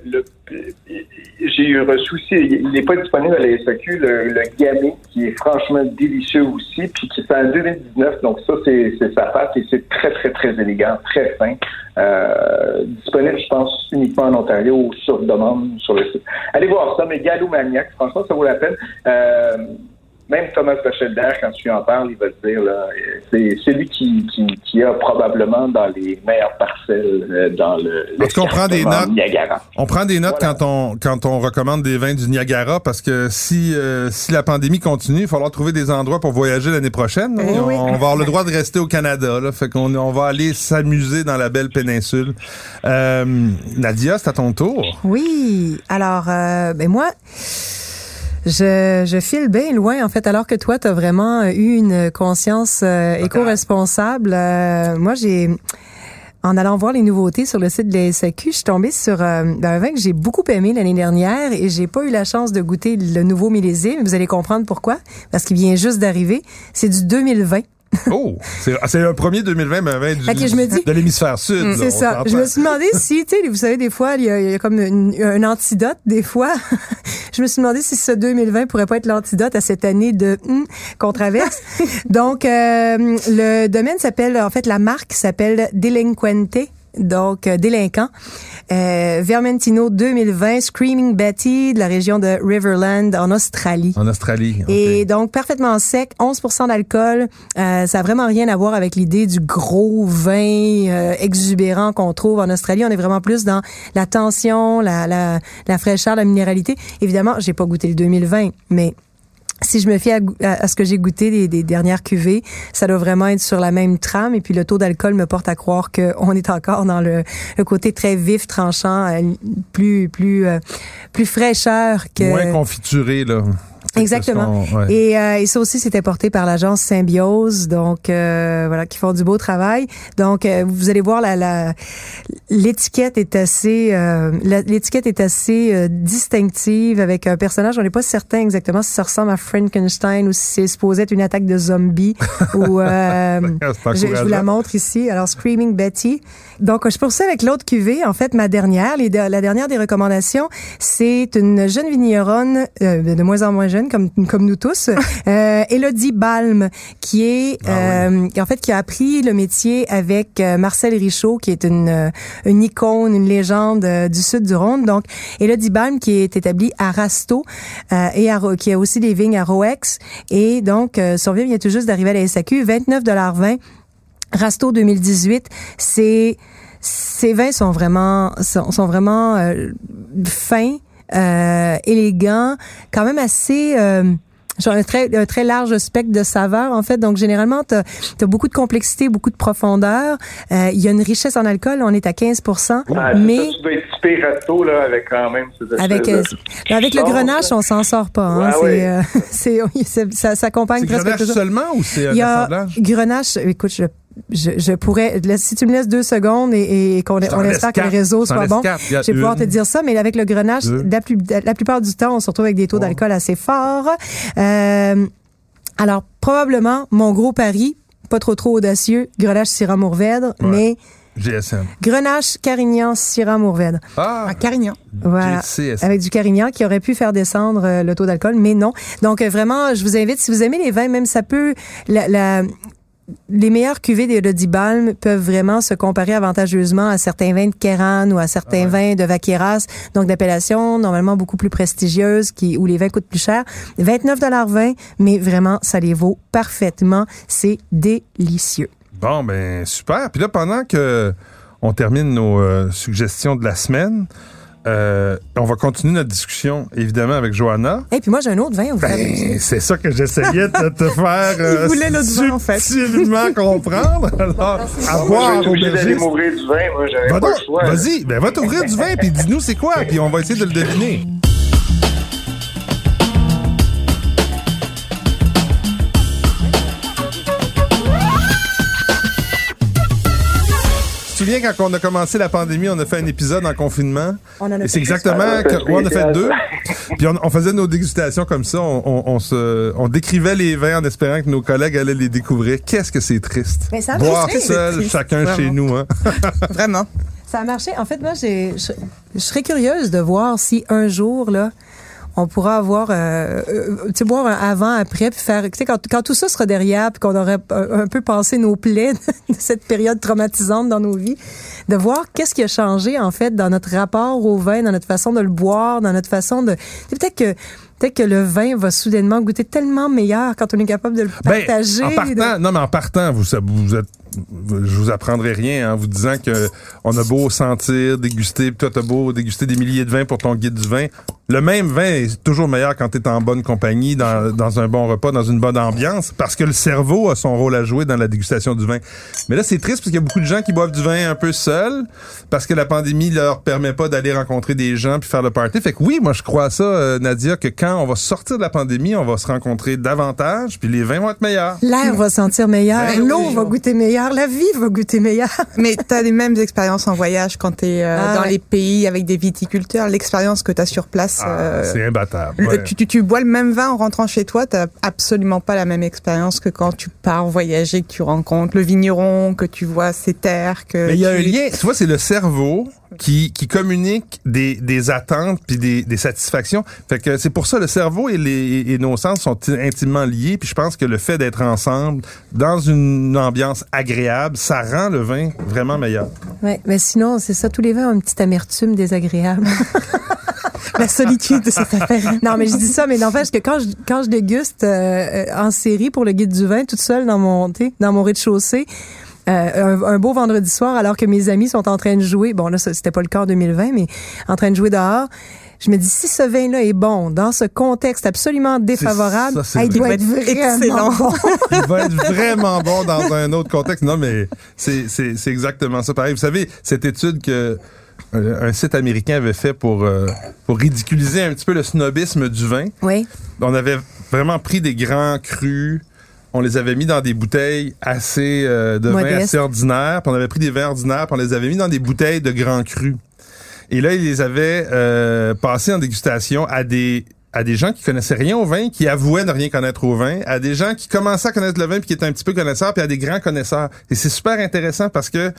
le j'ai eu reçu aussi, il n'est pas disponible à la SAQ, le, le gamay, qui est franchement délicieux aussi, puis qui est en 2019, donc ça, c'est sa pâte et c'est très, très, très élégant, très fin. Euh, disponible, je pense, uniquement en Ontario sur demande sur le site. Allez voir ça, mais Gallo Maniac, franchement, ça vaut la peine. Euh, même Thomas Bachelder, quand tu en parles, il va te dire, là, c'est c'est lui qui, qui, qui a probablement dans les meilleures parcelles euh, dans le. En tout cas, on prend des notes? Niagara. On prend des notes Voilà. quand on quand on recommande des vins du Niagara parce que si euh, si la pandémie continue, il va falloir trouver des endroits pour voyager l'année prochaine. Eh on, oui. on va avoir le droit de rester au Canada. Là, fait qu'on on va aller s'amuser dans la belle péninsule. Euh, Nadia, c'est à ton tour. Oui. Alors, euh, ben moi, je, je file bien loin, en fait, alors que toi, tu as vraiment euh, eu une conscience euh, éco-responsable. Euh, moi, j'ai... En allant voir les nouveautés sur le site de la SAQ, je suis tombée sur euh, ben, un vin que j'ai beaucoup aimé l'année dernière et j'ai pas eu la chance de goûter le nouveau millésime. Vous allez comprendre pourquoi. Parce qu'il vient juste d'arriver. C'est du 2020. (laughs) Oh, c'est ah, c'est un premier 2020, mais un vin du, de l'hémisphère sud. là, C'est ça. Je me suis demandé si, tu sais, vous savez, des fois, il y a, il y a comme une- un antidote, des fois. (laughs) je me suis demandé si ce 2020 pourrait pas être l'antidote à cette année de hum, qu'on traverse. (laughs) Donc, euh, le domaine s'appelle, en fait, la marque s'appelle Delinquente. Donc, euh, délinquant. Euh, Vermentino 2020, Screaming Betty de la région de Riverland en Australie. En Australie. Et donc, parfaitement sec, 11 d'alcool. Euh, ça a vraiment rien à voir avec l'idée du gros vin euh, exubérant qu'on trouve en Australie. On est vraiment plus dans la tension, la, la, la fraîcheur, la minéralité. Évidemment, j'ai pas goûté le 2020, mais si je me fie à, ce que j'ai goûté des, des dernières cuvées, ça doit vraiment être sur la même trame. Et puis le taux d'alcool me porte à croire qu'on est encore dans le, le côté très vif, tranchant, euh, plus plus euh, plus fraîcheur que Moins confituré, là. Exactement. Ouais. Et, euh, et ça aussi, c'était porté par l'agence Symbiose, donc euh, voilà, qui font du beau travail. Donc, euh, vous allez voir, la, la l'étiquette est assez, euh, l'étiquette est assez euh, distinctive avec un personnage. On n'est pas certain exactement si ça ressemble à Frankenstein ou si c'est supposé être une attaque de zombies ou. Euh, (laughs) je, je vous la montre ici. Alors, Screaming Betty. Donc, je poursuis avec l'autre cuvée. En fait, ma dernière, les la dernière des recommandations, c'est une jeune vigneronne, euh, de moins en moins jeune, comme, comme nous tous, (laughs) euh, Elodie Balm, qui est, Ah euh, en fait, qui a appris le métier avec euh, Marcel Richaud, qui est une, euh, une icône, une légende du sud du Rhône. Donc, Elodie Balm, qui est établie à Rasto euh, et à, qui a aussi des vignes à Roex. Et donc, euh, son vin vient tout juste d'arriver à la SAQ, 29,20 Rasto 2018, c'est ces vins sont vraiment sont, sont vraiment euh, fins, euh, élégants, quand même assez euh, genre un très, un très large spectre de saveurs, en fait. Donc, généralement, tu as, beaucoup de complexité, beaucoup de profondeur. Euh, Il y a une richesse en alcool. On est à 15 Ah, c'est mais ça, tu dois être typé là, avec quand même avec, de- euh, avec le ça. on s'en sort pas. Hein. Ouais, c'est, ouais. euh, (laughs) c'est, oui, c'est- ça s'accompagne presque Grenache toujours. seulement ou c'est un Il y a assemblage? Grenache. Écoute, je, je, je pourrais. Si tu me laisses deux secondes et, et qu'on on espère que le quatre. réseau Je t'en soit laisse bon, quatre. Il y a je vais pouvoir une, te dire ça. Mais avec le Grenache, deux. la, plus, la plupart du temps, on se retrouve avec des taux d'alcool assez forts. Euh, alors, probablement, mon gros pari, pas trop trop audacieux, Grenache Syrah Mourvèdre, Ouais. mais GSM. Grenache Carignan Syrah Mourvèdre. Ah, À Carignan. Voilà. GCSM. Avec du Carignan qui aurait pu faire descendre euh, le taux d'alcool, mais non. Donc euh, vraiment, je vous invite, si vous aimez les vins, même ça peut, la, la- les meilleures cuvées d'Elodie Balm peuvent vraiment se comparer avantageusement à certains vins de Kéran ou à certains Ah vins de Vaqueras, donc d'appellation normalement beaucoup plus prestigieuse, qui, où les vins coûtent plus cher. 29,20 mais vraiment, ça les vaut parfaitement. C'est délicieux. Bon, ben super. Puis là, pendant que on termine nos euh, suggestions de la semaine, euh, on va continuer notre discussion, évidemment, avec Johanna. Et puis moi, j'ai un autre vin. Vous. Ben, c'est ça que j'essayais de te (laughs) faire euh, l'autre vin, en fait. subtilement (laughs) comprendre. Alors, à boire Je au m'ouvrir du vin, moi, j'avais Va pas donc, le choix. Vas-y, ben va t'ouvrir du vin puis dis-nous c'est quoi, puis on va essayer de le deviner. Souviens quand on a commencé la pandémie, on a fait un épisode en confinement? On en a Et fait c'est exactement, que- ouais, on a fait deux. Puis on, on faisait nos dégustations comme ça. On, on- on se, on décrivait les vins en espérant que nos collègues allaient les découvrir. Qu'est-ce que c'est triste? Mais ça a Boire marché, seul, chacun vraiment. chez nous. Hein. (laughs) Vraiment. Ça a marché. En fait, moi, j'ai, je, je serais curieuse de voir si un jour, là, on pourra avoir, euh, euh, tu sais, boire un avant, après, puis faire, tu sais, quand, quand tout ça sera derrière, puis qu'on aurait un, peu passé nos plaies (laughs) de cette période traumatisante dans nos vies, de voir qu'est-ce qui a changé, en fait, dans notre rapport au vin, dans notre façon de le boire, dans notre façon de, peut-être que, peut-être que le vin va soudainement goûter tellement meilleur quand on est capable de le Ben, partager. en partant, de- non, mais en partant, vous, vous êtes, je vous apprendrai rien en vous disant que on a beau sentir, déguster, puis toi t'as beau déguster des milliers de vins pour ton guide du vin. Le même vin est toujours meilleur quand t'es en bonne compagnie, dans, dans un bon repas, dans une bonne ambiance, parce que le cerveau a son rôle à jouer dans la dégustation du vin. Mais là, c'est triste parce qu'il y a beaucoup de gens qui boivent du vin un peu seuls, parce que la pandémie leur permet pas d'aller rencontrer des gens puis faire le party. Fait que oui, moi je crois à ça, euh, Nadia, que quand on va sortir de la pandémie, on va se rencontrer davantage, puis les vins vont être meilleurs. L'air va sentir meilleur, Ben l'eau oui. va goûter meilleur, la vie va goûter meilleur. (laughs) Mais tu as les mêmes expériences en voyage quand tu es Ah dans ouais. les pays avec des viticulteurs. L'expérience que tu as sur place. Ah, euh, c'est imbattable. le- tu, tu, tu bois le même vin en rentrant chez toi, t'as absolument pas la même expérience que quand tu pars voyager, que tu rencontres le vigneron, que tu vois ses terres, que Mais il y a un lien, tu vois, c'est le cerveau qui, qui communique des, des attentes puis des, des satisfactions. Fait que c'est pour ça le cerveau et, les, et nos sens sont intimement liés. Puis je pense que le fait d'être ensemble dans une ambiance agréable, ça rend le vin vraiment meilleur. Ouais, mais sinon, c'est ça, tous les vins ont une petite amertume désagréable. (laughs) la solitude, ça s'appelle. non, mais je dis ça, mais n'empêche que quand je, quand je déguste euh, euh, en série pour le guide du vin, toute seule dans mon, dans mon rez-de-chaussée, euh, un, un beau vendredi soir, alors que mes amis sont en train de jouer, bon là, c'était pas le cas en 2020, mais en train de jouer dehors, je me dis, si ce vin-là est bon, dans ce contexte absolument défavorable, ça, c'est hey, il doit être Il va être vraiment excellent. bon. (laughs) Il va être vraiment bon dans un autre contexte. Non, mais c'est, exactement ça. Pareil, vous savez, cette étude que un site américain avait fait pour, euh, pour ridiculiser un petit peu le snobisme du vin. Oui. on avait vraiment pris des grands crus. On les avait mis dans des bouteilles assez euh, de vin assez ordinaires. Puis on avait pris des vins ordinaires, puis on les avait mis dans des bouteilles de grands crus. Et là, ils les avaient euh, passés en dégustation à des à des gens qui connaissaient rien au vin, qui avouaient ne rien connaître au vin, à des gens qui commençaient à connaître le vin puis qui étaient un petit peu connaisseurs, puis à des grands connaisseurs. Et c'est super intéressant parce que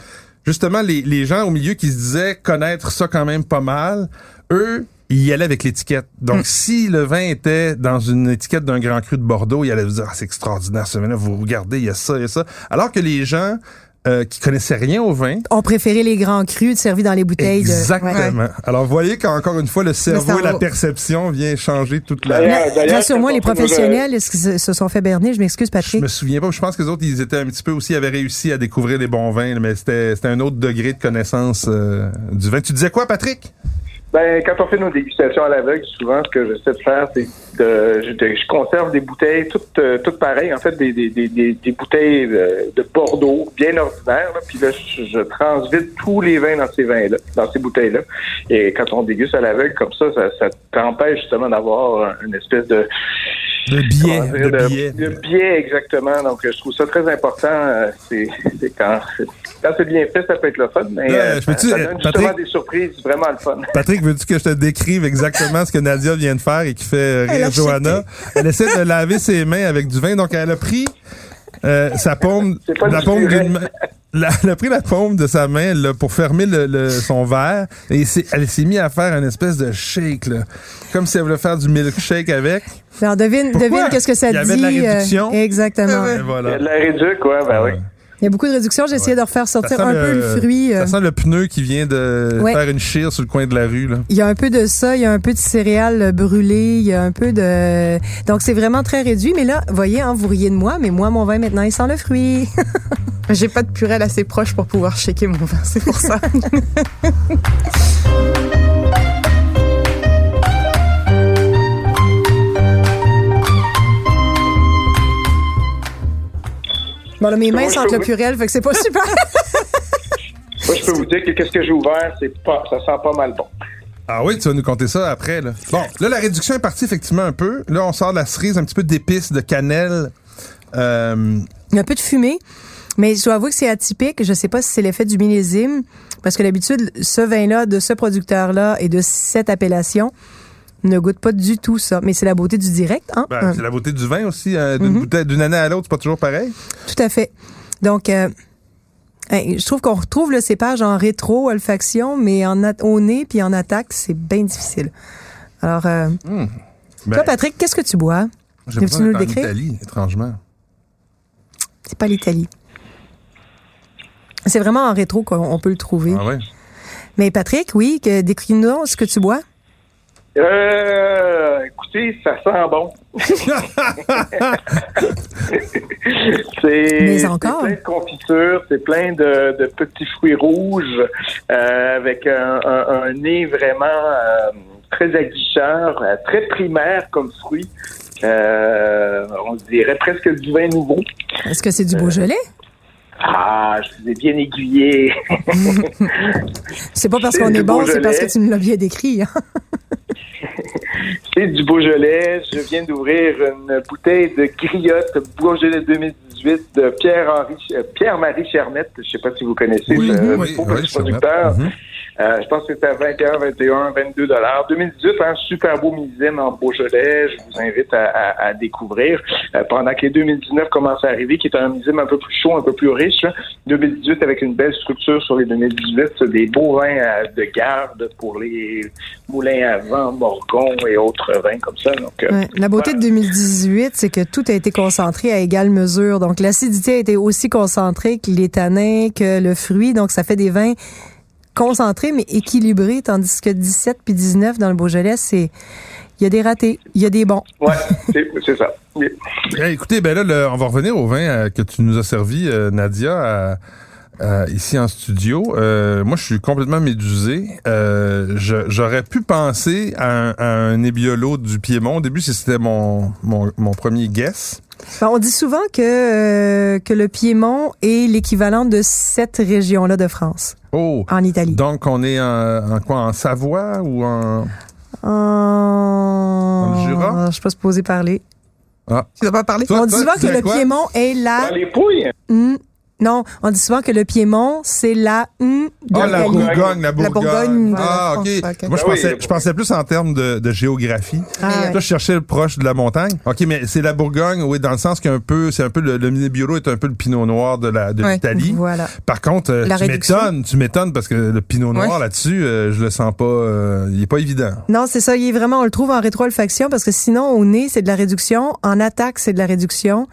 justement les, les gens au milieu qui se disaient connaître ça quand même pas mal, eux ils y allaient avec l'étiquette. Donc, si le vin était dans une étiquette d'un grand cru de Bordeaux, ils allaient vous dire, ah, c'est extraordinaire ce vin-là, vous regardez, il y a ça, il y a ça. Alors que les gens euh, qui connaissaient rien au vin, On préférait les grands crus servis dans les bouteilles de. Exactement. Alors, vous voyez qu'encore une fois, le cerveau, et la perception vient changer toute la... Ouais. Rassure-moi, les professionnels, est-ce qu'ils se- sont fait berner? Je m'excuse, Je Patrick. me souviens pas. Je pense que les autres, ils étaient un petit peu aussi, avaient réussi à découvrir les bons vins, mais c'était, c'était un autre degré de connaissance euh, du vin. Tu disais quoi, Patrick? Ben, quand on fait nos dégustations à l'aveugle, souvent, ce que j'essaie de faire, c'est de, je, de- je conserve des bouteilles toutes, euh, toutes pareilles, en fait, des, des, des, des, des bouteilles de, de Bordeaux, bien ordinaires, là, puis là, je, je transvite tous les vins dans ces vins-là, dans ces bouteilles-là. Et quand on déguste à l'aveugle comme ça, ça, ça t'empêche justement d'avoir une espèce de De biais. dire, De biais. exactement. Donc, je trouve ça très important. euh, C'est c'est quand, quand c'est bien fait, ça peut être le fun, mais Ouais, euh, je peux-tu- ça euh, donne justement Patrick? des surprises vraiment le fun. Patrick, veux-tu que je te décrive exactement ce que Nadia vient de faire et qui fait Elle rire a Johanna? Elle essaie de laver ses mains avec du vin, donc elle a pris euh, sa paume, C'est pas la main. la- elle a pris la paume de sa main là, pour fermer le, le- son verre et elle s'est mise à faire une espèce de shake, là, comme si elle voulait faire du milkshake avec. Alors, devine, Pourquoi? devine qu'est-ce que ça Il y dit. avait de la euh, réduction. exactement. Ouais, Et Il y a voilà. de la réduc, ouais, ben oui. Il y a beaucoup de réductions. J'ai essayé de refaire sortir un peu le fruit. euh, Ça sent le pneu qui vient de Ouais. faire une chire sur le coin de la rue. Là. Il y a un peu de ça, il y a un peu de céréales brûlées, il y a un peu de... Donc, c'est vraiment très réduit. Mais là, voyez, hein, vous riez de moi, mais moi, mon vin, maintenant, il sent le fruit. (laughs) J'ai pas de purée assez proche pour pouvoir shaker mon vin, c'est pour ça. (laughs) Bon, là, mes mains sentent le purel, fait que c'est pas (laughs) super. Moi, je peux vous dire que qu'est-ce que j'ai ouvert, c'est pas, ça sent pas mal bon. Ah oui, tu vas nous compter ça après. Là. Bon, là, la réduction est partie effectivement un peu. Là, on sort de la cerise, un petit peu d'épices, de cannelle. Euh, Il y a un peu de fumée. Mais je dois avouer que c'est atypique. Je sais pas si c'est l'effet du millésime. Parce que d'habitude, ce vin-là, de ce producteur-là et de cette appellation, ne goûte pas du tout ça. Mais c'est la beauté du direct, hein? ben, Hum, C'est la beauté du vin aussi. euh, D'une bouteille- d'une année à l'autre, c'est pas toujours pareil. Tout à fait. Donc, euh, je trouve qu'on retrouve le cépage en rétro-olfaction, mais en au nez puis en attaque, c'est bien difficile. Alors, euh, Ben, toi, Patrick, qu'est-ce que tu bois? j'ai l'impression nous le décrire? Italie, étrangement. C'est pas l'Italie. C'est vraiment en rétro qu'on on peut le trouver. Ah ouais? Mais Patrick, oui, que, décris-nous ce que tu bois. Euh, écoutez, ça sent bon. (laughs) c'est plein de confitures, c'est plein de, de petits fruits rouges euh, avec un, un- un nez vraiment euh, très aguicheur, très primaire comme fruit. On dirait presque du vin nouveau. Est-ce que c'est du Beaujolais? Ah, je vous ai bien aiguillé. (laughs) C'est pas parce qu'on est bon, c'est parce que tu nous l'as bien décrit. hein. (laughs) C'est du Beaujolais. Je viens d'ouvrir une bouteille de griotte Beaujolais 2018 de Pierre-Henri, euh, Pierre-Marie Chermette. Je sais pas si vous connaissez Oui, ce oui, beau oui, Chermette. producteur. Mhm. Euh, je pense que c'était à 21, 21, 22 dollars. 2018, un super beau millésime en Beaujolais. Je vous invite à, à- à découvrir. Euh, pendant que les 2019 commencent à arriver, qui est un millésime un peu plus chaud, un peu plus riche. là. 2018 avec une belle structure sur les 2018. C'est des beaux vins euh, de garde pour les moulins à vent, morgon et autres vins comme ça. Donc, euh, Ouais. La beauté de 2018, c'est que tout a été concentré à égale mesure. Donc, l'acidité a été aussi concentrée que les tanins, que le fruit. Donc, ça fait des vins concentrés, mais équilibrés, tandis que 17 puis 19 dans le Beaujolais, c'est... Il y a des ratés, il y a des bons. ouais, c'est ça. Oui. Eh, écoutez, ben là, le- on va revenir au vin euh, que tu nous as servi, euh, Nadia, à- à- ici en studio. Euh, moi, je suis complètement médusé. Euh, J'aurais pu penser à un, à un Nebbiolo du Piémont. Au début, c'était mon, mon, mon premier guess. Ben, on dit souvent que, euh, que le Piémont est l'équivalent de cette région-là de France, Oh! en Italie. Donc, on est en, en quoi? En Savoie ou en... En... Jura? Je suis pas supposée parler. Ah. Tu dois pas parler? Toi, on dit souvent que le quoi? Piémont est la... Dans les pouilles. Non, on dit souvent que le Piémont, c'est la de Ah, la. Bourgogne, la Bourgogne. Bourgogne de la ah, France, OK. ok. Moi, je Ah oui, pensais, la je pensais plus en termes de, de géographie. Ah, ouais. Là, je cherchais le proche de la montagne. OK, mais c'est la Bourgogne, oui, dans le sens qu'un peu, c'est un peu le, le Nebbiolo est un peu le pinot noir de la de Ouais. l'Italie. Voilà. Par contre, euh, La tu réduction. m'étonnes, tu m'étonnes parce que le pinot noir Ouais. là-dessus, euh, je le sens pas, euh, il est pas évident. Non, c'est ça. Il est vraiment, on le trouve en rétro-olfaction parce que sinon, au nez, c'est de la réduction. En attaque, c'est de la réduction.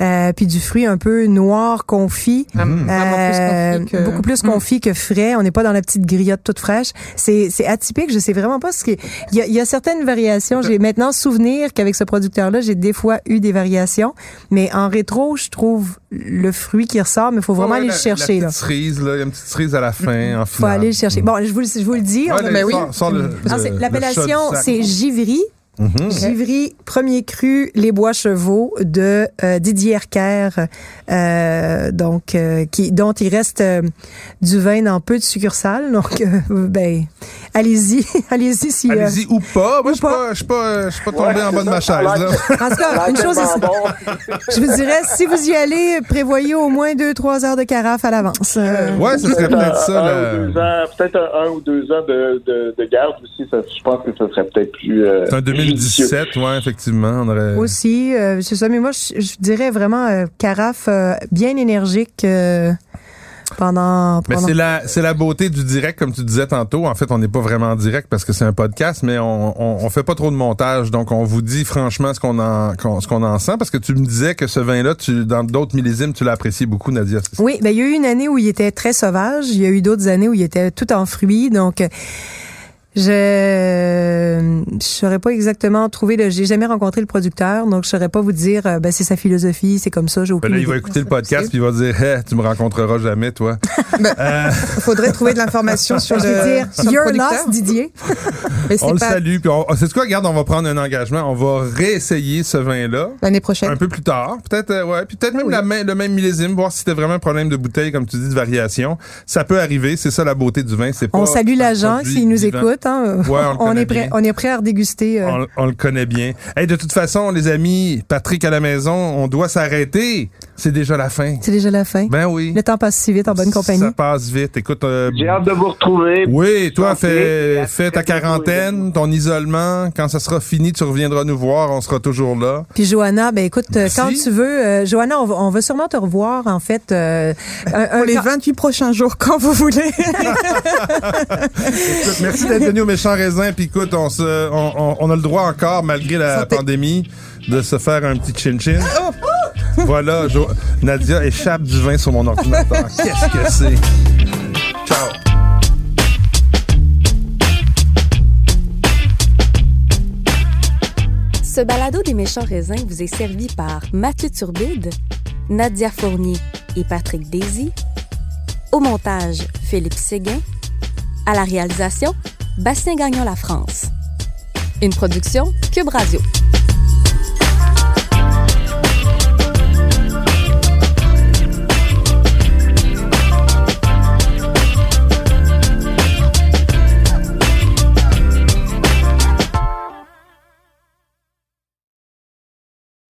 Euh, puis du fruit un peu noir, confit. Plus Euh, confit que- beaucoup plus Mm. confit que frais. On n'est pas dans la petite griotte toute fraîche. C'est, c'est atypique. Je sais vraiment pas ce qui. Il y a, il y a certaines variations. J'ai maintenant souvenir qu'avec ce producteur-là, j'ai des fois eu des variations. Mais en rétro, je trouve le fruit qui ressort, mais il faut vraiment Ouais, aller la- le chercher. La là. petite cerise, là, il y a une petite cerise à la fin, en faut aller le chercher. Bon, je vous, le- je vous le dis. Ouais, on oui. Ah, L'appellation, c'est Givry. Mhm. Givry, premier cru, les bois chevaux de euh, Didier Erker, euh, donc euh, qui dont il reste euh, du vin dans peu de succursales. Donc, (laughs) ben, allez-y, (laughs) allez-y si. euh, Allez-y ou pas. Moi, je suis pas. pas, je suis pas, pas tombé Ouais, en bas de ma chaise, (laughs) en tout cas, une chose est, bon. je vous dirais, si vous y allez, prévoyez au moins deux, trois heures de carafe à l'avance. Euh, Ouais, ce serait peut-être ça, peut-être un, un ou deux ans de, de, de garde aussi. Ça, je pense que ça serait peut-être plus. euh, C'est un judicieux. 2017, ouais, effectivement. On aurait... Aussi, euh, c'est ça. Mais moi, je, je dirais vraiment euh, carafe euh, bien énergique euh, pendant. Mais pendant- c'est la, c'est la beauté du direct, comme tu disais tantôt. En fait, on n'est pas vraiment en direct parce que c'est un podcast, mais on, on, on fait pas trop de montage. Donc, on vous dit franchement ce qu'on en, ce qu'on en sent parce que tu me disais que ce vin-là, tu, dans d'autres millésimes, tu l'as apprécié beaucoup, Nadia. Oui, ben il y a eu une année où il était très sauvage. Il y a eu d'autres années où il était tout en fruits. Donc, euh, Je je saurais pas exactement trouver le. J'ai jamais rencontré le producteur, donc je saurais pas vous dire. euh, Ben c'est sa philosophie, c'est comme ça. J'ai Ben là, il va écouter le podcast puis il va dire Hey, tu me rencontreras jamais, toi. (laughs) Euh, Il faudrait trouver de l'information sur Je le, vais dire, sur le you're lost, Didier. (laughs) Mais on le salue. Puis on, c'est quoi, regarde, on va prendre un engagement. On va réessayer ce vin-là. l'année prochaine. Un peu plus tard, peut-être, euh, ouais, puis peut-être Ah même oui. la même- le même millésime, voir si c'était vraiment un problème de bouteille, comme tu dis, de variation. Ça peut arriver, c'est ça la beauté du vin. C'est pas On salue l'agent s'il nous écoute. Hein. Ouais, on (laughs) est prêt. bien. On est prêt à redéguster. euh, On, on le connaît bien. Hey, de toute façon, les amis, Patrick à la maison, on doit s'arrêter. C'est déjà la fin. C'est déjà la fin. Ben oui. Le temps passe si vite en bonne compagnie. Ça passe vite. Écoute, euh, J'ai hâte de vous retrouver. oui, toi, fais, ta quarantaine, ton isolement. Quand ça sera fini, tu reviendras nous voir. On sera toujours là. Puis Johanna, ben écoute, euh, Merci. quand tu veux, euh, Johanna, on va, on va sûrement te revoir en fait. euh, un- un- Pour les quand- 28 prochains jours, (laughs) quand vous voulez. Écoute, merci d'être venu au méchant raisin. Puis écoute, on, se, on, on- on a le droit encore, malgré la Santé. pandémie, de se faire un petit chin-chin. Voilà, Jo- Nadia échappe du vin sur mon ordinateur. (laughs) Qu'est-ce que c'est? Ciao. Ce balado des méchants raisins vous est servi par Mathieu Turbide, Nadia Fournier et Patrick Daisy. Au montage, Philippe Séguin. À la réalisation, Bastien Gagnon La France. Une production Cube Radio.